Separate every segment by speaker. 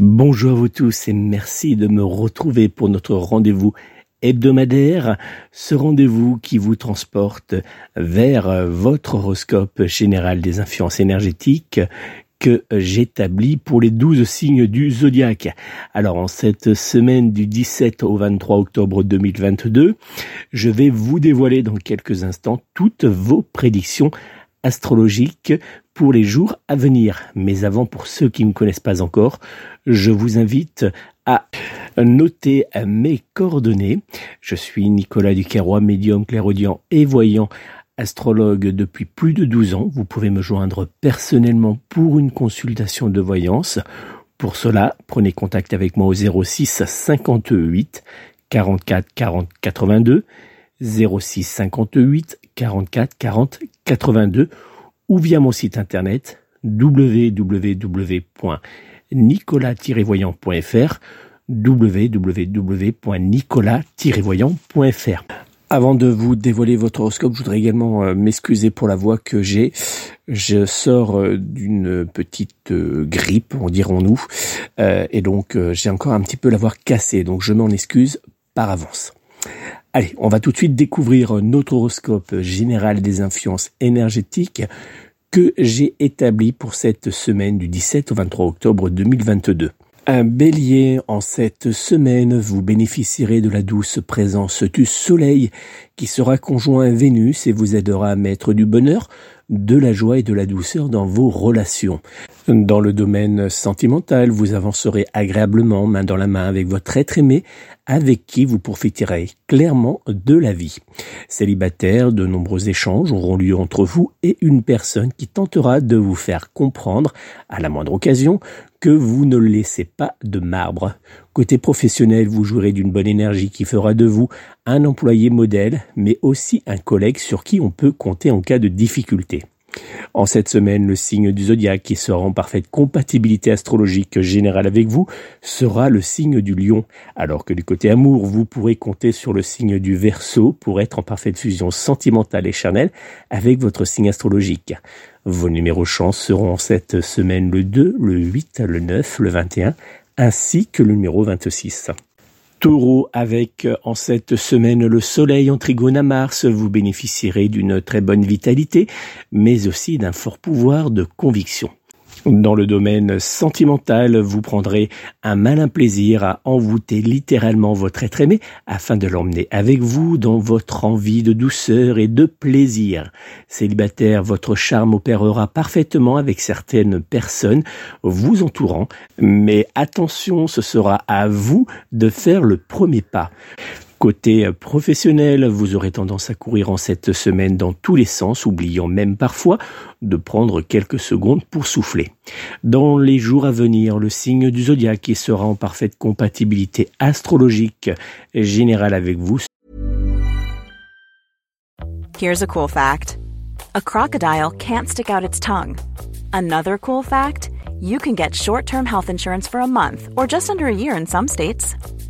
Speaker 1: Bonjour à vous tous et merci de me retrouver pour notre rendez-vous hebdomadaire, ce rendez-vous qui vous transporte vers votre horoscope général des influences énergétiques que j'établis pour les douze signes du zodiaque. Alors en cette semaine du 17 au 23 octobre 2022, je vais vous dévoiler dans quelques instants toutes vos prédictions astrologiques pour les jours à venir. Mais avant, pour ceux qui ne me connaissent pas encore, je vous invite à noter mes coordonnées. Je suis Nicolas Duquerrois, médium clairaudient et voyant astrologue depuis plus de 12 ans. Vous pouvez me joindre personnellement pour une consultation de voyance. Pour cela, prenez contact avec moi au 06 58 44 40 82 06 58 44 40 82 ou via mon site internet www.nicolas-voyant.fr www.nicolas-voyant.fr avant de vous dévoiler votre horoscope, je voudrais également euh, m'excuser pour la voix que j'ai. Je sors euh, d'une petite euh, grippe, en dirons-nous, et donc j'ai encore un petit peu la voix cassée, donc je m'en excuse par avance. Allez, on va tout de suite découvrir notre horoscope général des influences énergétiques que j'ai établi pour cette semaine du 17 au 23 octobre 2022. Un bélier, en cette semaine, vous bénéficierez de la douce présence du soleil qui sera conjoint à Vénus et vous aidera à mettre du bonheur, de la joie et de la douceur dans vos relations. Dans le domaine sentimental, vous avancerez agréablement main dans la main avec votre être aimé, avec qui vous profiterez clairement de la vie. Célibataire, de nombreux échanges auront lieu entre vous et une personne qui tentera de vous faire comprendre, à la moindre occasion, que vous ne laissez pas de marbre. Côté professionnel, vous jouerez d'une bonne énergie qui fera de vous un employé modèle, mais aussi un collègue sur qui on peut compter en cas de difficulté. En cette semaine, le signe du zodiaque qui sera en parfaite compatibilité astrologique générale avec vous sera le signe du lion, alors que du côté amour, vous pourrez compter sur le signe du verso pour être en parfaite fusion sentimentale et charnelle avec votre signe astrologique. Vos numéros chance seront cette semaine le 2, le 8, le 9, le 21, ainsi que le numéro 26. Taureau, avec euh, en cette semaine le soleil en trigone à Mars, vous bénéficierez d'une très bonne vitalité, mais aussi d'un fort pouvoir de conviction. Dans le domaine sentimental, vous prendrez un malin plaisir à envoûter littéralement votre être aimé afin de l'emmener avec vous dans votre envie de douceur et de plaisir. Célibataire, votre charme opérera parfaitement avec certaines personnes vous entourant, mais attention, ce sera à vous de faire le premier pas. Côté professionnel, vous aurez tendance à courir en cette semaine dans tous les sens, oubliant même parfois de prendre quelques secondes pour souffler. Dans les jours à venir, le signe du zodiaque sera en parfaite compatibilité astrologique générale avec vous
Speaker 2: Here's a cool fact. a crocodile can't stick out its tongue. Another cool fact you can get short term health insurance for a month or just under a year in some states.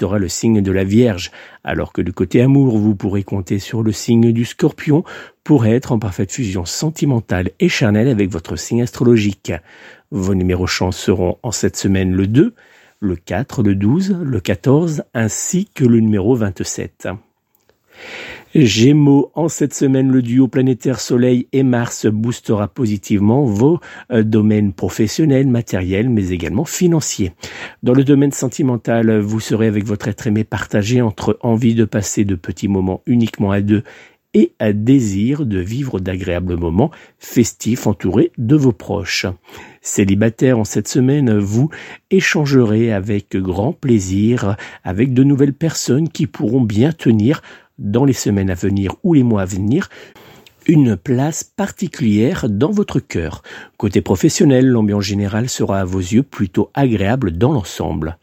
Speaker 1: sera le signe de la Vierge, alors que du côté amour, vous pourrez compter sur le signe du Scorpion pour être en parfaite fusion sentimentale et charnelle avec votre signe astrologique. Vos numéros chance seront en cette semaine le 2, le 4, le 12, le 14 ainsi que le numéro 27. Gémeaux, en cette semaine, le duo planétaire Soleil et Mars boostera positivement vos euh, domaines professionnels, matériels, mais également financiers. Dans le domaine sentimental, vous serez avec votre être aimé partagé entre envie de passer de petits moments uniquement à deux et un désir de vivre d'agréables moments festifs entourés de vos proches. Célibataire en cette semaine, vous échangerez avec grand plaisir avec de nouvelles personnes qui pourront bien tenir dans les semaines à venir ou les mois à venir une place particulière dans votre cœur. Côté professionnel, l'ambiance générale sera à vos yeux plutôt agréable dans l'ensemble.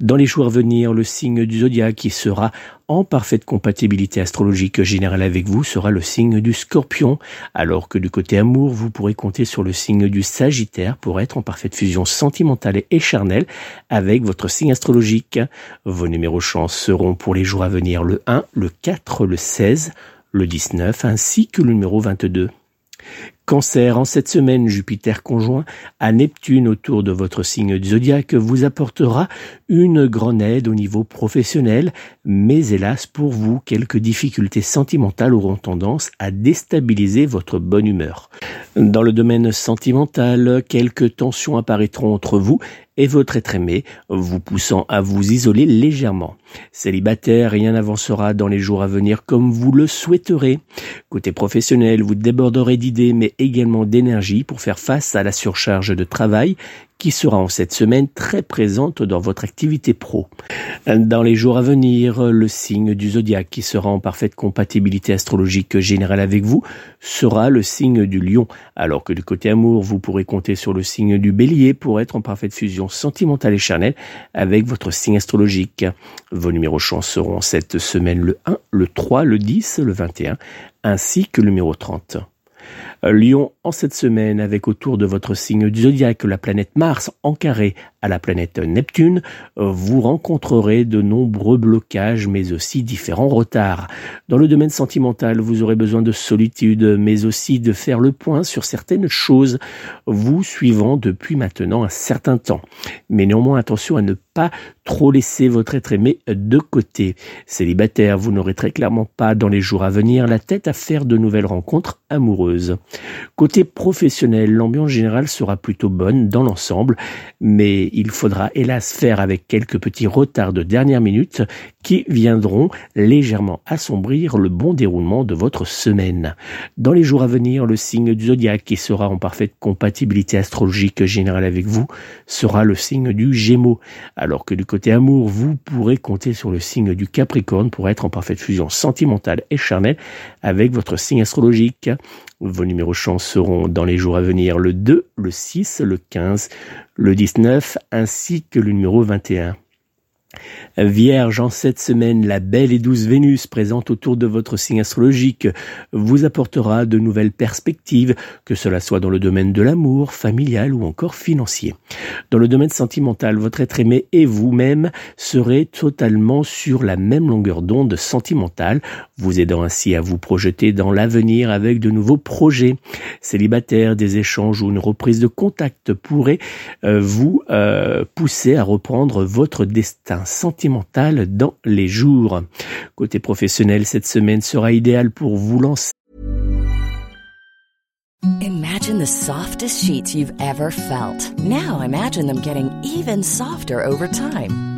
Speaker 1: Dans les jours à venir, le signe du zodiaque qui sera en parfaite compatibilité astrologique générale avec vous sera le signe du scorpion, alors que du côté amour, vous pourrez compter sur le signe du sagittaire pour être en parfaite fusion sentimentale et charnelle avec votre signe astrologique. Vos numéros chance seront pour les jours à venir le 1, le 4, le 16, le 19 ainsi que le numéro 22. Cancer, en cette semaine, Jupiter conjoint à Neptune autour de votre signe zodiaque vous apportera une grande aide au niveau professionnel, mais hélas pour vous, quelques difficultés sentimentales auront tendance à déstabiliser votre bonne humeur. Dans le domaine sentimental, quelques tensions apparaîtront entre vous et votre être aimé, vous poussant à vous isoler légèrement. Célibataire, rien n'avancera dans les jours à venir comme vous le souhaiterez. Côté professionnel, vous déborderez d'idées mais également d'énergie pour faire face à la surcharge de travail qui sera en cette semaine très présente dans votre activité pro. Dans les jours à venir, le signe du zodiaque qui sera en parfaite compatibilité astrologique générale avec vous sera le signe du lion, alors que du côté amour, vous pourrez compter sur le signe du bélier pour être en parfaite fusion sentimentale et charnelle avec votre signe astrologique. Vos numéros chance seront cette semaine le 1, le 3, le 10, le 21, ainsi que le numéro 30. Lion en cette semaine avec autour de votre signe du zodiaque la planète Mars en carré à la planète Neptune, vous rencontrerez de nombreux blocages mais aussi différents retards. Dans le domaine sentimental, vous aurez besoin de solitude mais aussi de faire le point sur certaines choses vous suivant depuis maintenant un certain temps. Mais néanmoins attention à ne pas trop laisser votre être aimé de côté. Célibataire, vous n'aurez très clairement pas dans les jours à venir la tête à faire de nouvelles rencontres amoureuses. Côté professionnel, l'ambiance générale sera plutôt bonne dans l'ensemble, mais il faudra hélas faire avec quelques petits retards de dernière minute qui viendront légèrement assombrir le bon déroulement de votre semaine. Dans les jours à venir, le signe du zodiaque qui sera en parfaite compatibilité astrologique générale avec vous sera le signe du Gémeaux, alors que du côté amour, vous pourrez compter sur le signe du Capricorne pour être en parfaite fusion sentimentale et charnelle avec votre signe astrologique. Numéros chance seront dans les jours à venir le 2, le 6, le 15, le 19 ainsi que le numéro 21. Vierge, en cette semaine, la belle et douce Vénus présente autour de votre signe astrologique vous apportera de nouvelles perspectives, que cela soit dans le domaine de l'amour, familial ou encore financier. Dans le domaine sentimental, votre être aimé et vous-même serez totalement sur la même longueur d'onde sentimentale, vous aidant ainsi à vous projeter dans l'avenir avec de nouveaux projets. Célibataire, des échanges ou une reprise de contact pourraient euh, vous euh, pousser à reprendre votre destin un sentimental dans les jours. Côté professionnel, cette semaine sera idéale pour vous lancer
Speaker 3: Imagine the softest sheets you've ever felt. Now imagine them getting even softer over time.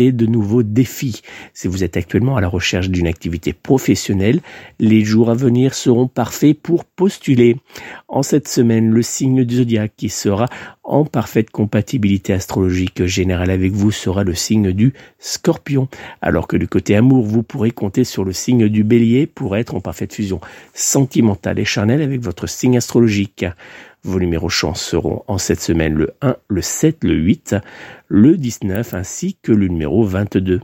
Speaker 1: Et de nouveaux défis. Si vous êtes actuellement à la recherche d'une activité professionnelle, les jours à venir seront parfaits pour postuler. En cette semaine, le signe du zodiaque qui sera en parfaite compatibilité astrologique générale avec vous sera le signe du scorpion, alors que du côté amour, vous pourrez compter sur le signe du bélier pour être en parfaite fusion sentimentale et charnelle avec votre signe astrologique. Vos numéros chance seront en cette semaine le 1, le 7, le 8, le 19 ainsi que le numéro 22.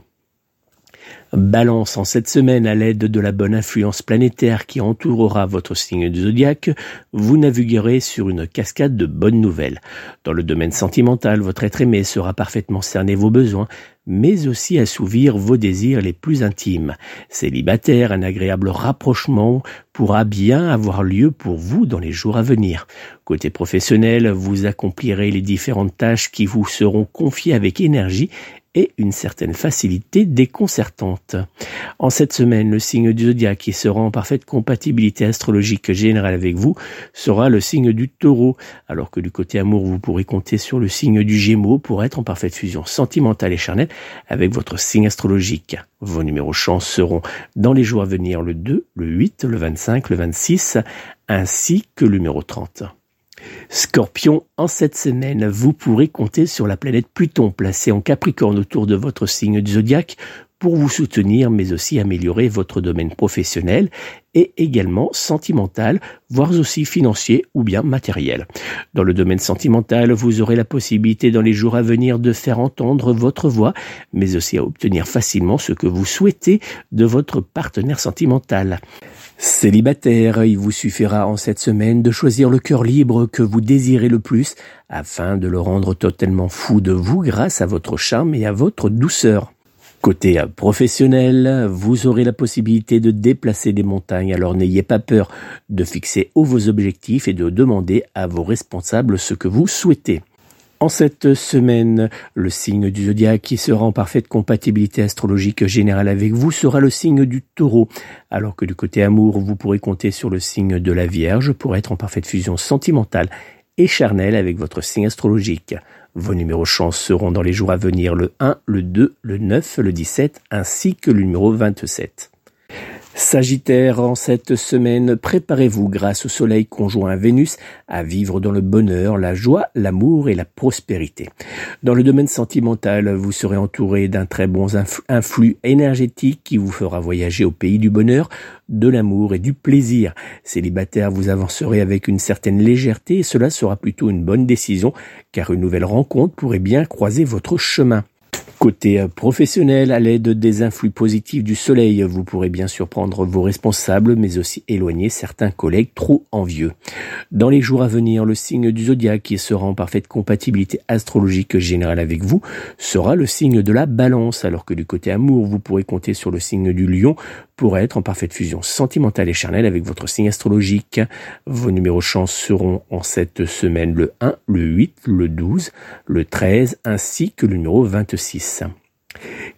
Speaker 1: Balance en cette semaine à l'aide de la bonne influence planétaire qui entourera votre signe du zodiaque, vous naviguerez sur une cascade de bonnes nouvelles. Dans le domaine sentimental, votre être aimé sera parfaitement cerner vos besoins, mais aussi assouvir vos désirs les plus intimes. Célibataire, un agréable rapprochement pourra bien avoir lieu pour vous dans les jours à venir. Côté professionnel, vous accomplirez les différentes tâches qui vous seront confiées avec énergie et une certaine facilité déconcertante. En cette semaine, le signe du zodiaque qui sera en parfaite compatibilité astrologique générale avec vous sera le signe du taureau, alors que du côté amour, vous pourrez compter sur le signe du gémeaux pour être en parfaite fusion sentimentale et charnelle avec votre signe astrologique. Vos numéros chance seront dans les jours à venir le 2, le 8, le 25, le 26, ainsi que le numéro 30. Scorpion, en cette semaine, vous pourrez compter sur la planète Pluton placée en Capricorne autour de votre signe du zodiaque pour vous soutenir mais aussi améliorer votre domaine professionnel et également sentimental, voire aussi financier ou bien matériel. Dans le domaine sentimental, vous aurez la possibilité dans les jours à venir de faire entendre votre voix, mais aussi à obtenir facilement ce que vous souhaitez de votre partenaire sentimental. Célibataire, il vous suffira en cette semaine de choisir le cœur libre que vous désirez le plus afin de le rendre totalement fou de vous grâce à votre charme et à votre douceur. Côté professionnel, vous aurez la possibilité de déplacer des montagnes, alors n'ayez pas peur de fixer vos objectifs et de demander à vos responsables ce que vous souhaitez. En cette semaine, le signe du zodiaque qui sera en parfaite compatibilité astrologique générale avec vous sera le signe du taureau, alors que du côté amour, vous pourrez compter sur le signe de la Vierge pour être en parfaite fusion sentimentale et charnelle avec votre signe astrologique. Vos numéros chance seront dans les jours à venir le 1, le 2, le 9, le 17 ainsi que le numéro 27. Sagittaire, en cette semaine, préparez-vous grâce au soleil conjoint à Vénus à vivre dans le bonheur, la joie, l'amour et la prospérité. Dans le domaine sentimental, vous serez entouré d'un très bon influx énergétique qui vous fera voyager au pays du bonheur, de l'amour et du plaisir. Célibataire, vous avancerez avec une certaine légèreté et cela sera plutôt une bonne décision car une nouvelle rencontre pourrait bien croiser votre chemin. Côté euh, professionnel, à l'aide des influx positifs du soleil, vous pourrez bien sûr prendre vos responsables, mais aussi éloigner certains collègues trop envieux. Dans les jours à venir, le signe du zodiaque qui sera en parfaite compatibilité astrologique générale avec vous sera le signe de la balance, alors que du côté amour, vous pourrez compter sur le signe du lion pour être en parfaite fusion sentimentale et charnelle avec votre signe astrologique. Vos numéros chance seront en cette semaine le 1, le 8, le 12, le 13 ainsi que le numéro 26.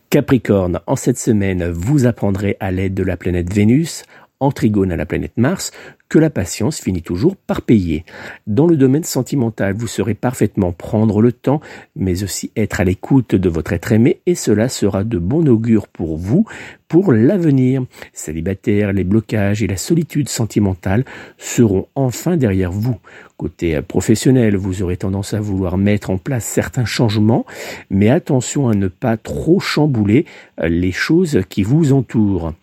Speaker 1: Capricorne, en cette semaine, vous apprendrez à l'aide de la planète Vénus, en trigone à la planète Mars, que la patience finit toujours par payer. Dans le domaine sentimental, vous saurez parfaitement prendre le temps, mais aussi être à l'écoute de votre être aimé, et cela sera de bon augure pour vous, pour l'avenir. Célibataire, les blocages et la solitude sentimentale seront enfin derrière vous. Côté professionnel, vous aurez tendance à vouloir mettre en place certains changements, mais attention à ne pas trop chambouler les choses qui vous entourent.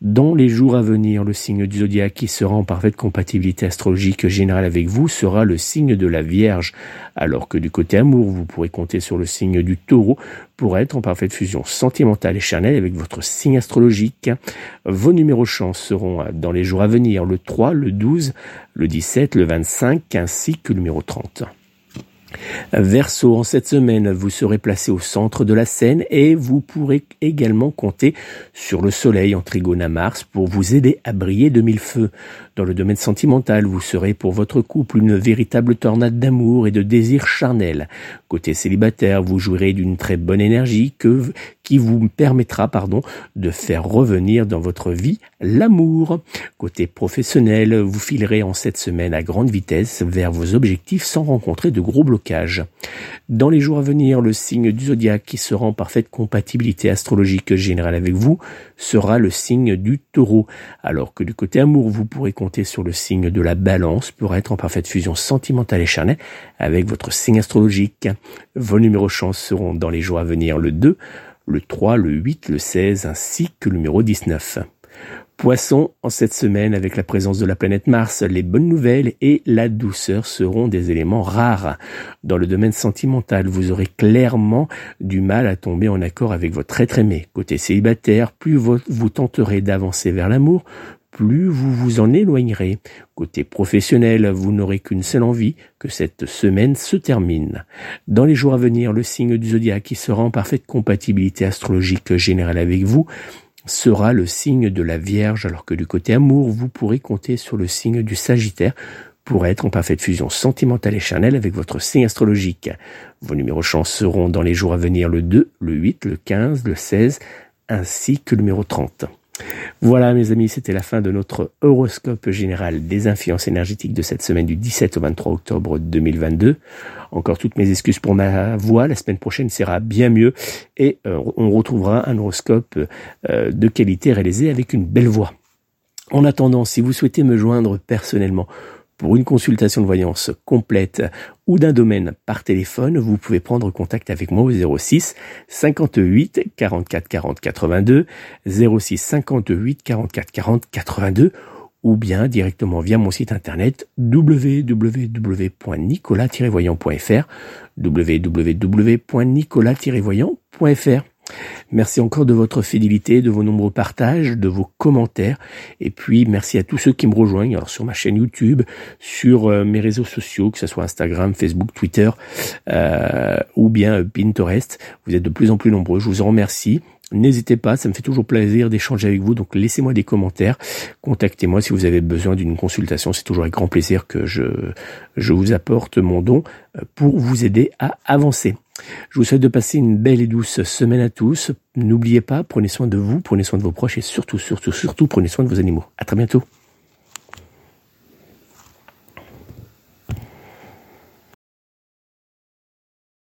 Speaker 1: Dans les jours à venir, le signe du zodiaque qui sera en parfaite compatibilité astrologique générale avec vous sera le signe de la Vierge, alors que du côté amour, vous pourrez compter sur le signe du taureau pour être en parfaite fusion sentimentale et charnelle avec votre signe astrologique. Vos numéros chance seront dans les jours à venir le 3, le 12, le 17, le 25 ainsi que le numéro 30. Verseau, en cette semaine, vous serez placé au centre de la scène et vous pourrez également compter sur le soleil en trigone à Mars pour vous aider à briller de mille feux. Dans le domaine sentimental, vous serez pour votre couple une véritable tornade d'amour et de désir charnel. Côté célibataire, vous jouirez d'une très bonne énergie que, qui vous permettra, pardon, de faire revenir dans votre vie l'amour. Côté professionnel, vous filerez en cette semaine à grande vitesse vers vos objectifs sans rencontrer de gros blocages. Dans les jours à venir, le signe du zodiaque qui sera en parfaite compatibilité astrologique générale avec vous sera le signe du taureau, alors que du côté amour, vous pourrez compter sur le signe de la balance pour être en parfaite fusion sentimentale et charnelle avec votre signe astrologique. Vos numéros chance seront dans les jours à venir le 2, le 3, le 8, le 16 ainsi que le numéro 19. Poisson, en cette semaine, avec la présence de la planète Mars, les bonnes nouvelles et la douceur seront des éléments rares. Dans le domaine sentimental, vous aurez clairement du mal à tomber en accord avec votre être aimé. Côté célibataire, plus vous tenterez d'avancer vers l'amour, plus vous vous en éloignerez. Côté professionnel, vous n'aurez qu'une seule envie, que cette semaine se termine. Dans les jours à venir, le signe du zodiaque qui sera en parfaite compatibilité astrologique générale avec vous sera le signe de la Vierge, alors que du côté amour, vous pourrez compter sur le signe du Sagittaire pour être en parfaite fusion sentimentale et charnelle avec votre signe astrologique. Vos numéros chance seront dans les jours à venir le 2, le 8, le 15, le 16, ainsi que le numéro 30. Voilà mes amis, c'était la fin de notre horoscope général des influences énergétiques de cette semaine du 17 au 23 octobre 2022. Encore toutes mes excuses pour ma voix, la semaine prochaine sera bien mieux et euh, on retrouvera un horoscope euh, de qualité réalisé avec une belle voix. En attendant, si vous souhaitez me joindre personnellement pour une consultation de voyance complète ou d'un domaine par téléphone, vous pouvez prendre contact avec moi au 06 58 44 40 82, 06 58 44 40 82 ou bien directement via mon site internet www.nicolas-voyant.fr www.nicolas-voyant.fr Merci encore de votre fidélité, de vos nombreux partages, de vos commentaires. Et puis, merci à tous ceux qui me rejoignent alors sur ma chaîne YouTube, sur euh, mes réseaux sociaux, que ce soit Instagram, Facebook, Twitter euh, ou bien Pinterest. Vous êtes de plus en plus nombreux. Je vous en remercie. N'hésitez pas, ça me fait toujours plaisir d'échanger avec vous. Donc laissez-moi des commentaires, contactez-moi si vous avez besoin d'une consultation. C'est toujours avec grand plaisir que je, je vous apporte mon don euh, pour vous aider à avancer. Je vous souhaite de passer une belle et douce semaine à tous. N'oubliez pas, prenez soin de vous, prenez soin de vos proches et surtout, surtout, surtout, prenez soin de vos animaux. À très bientôt.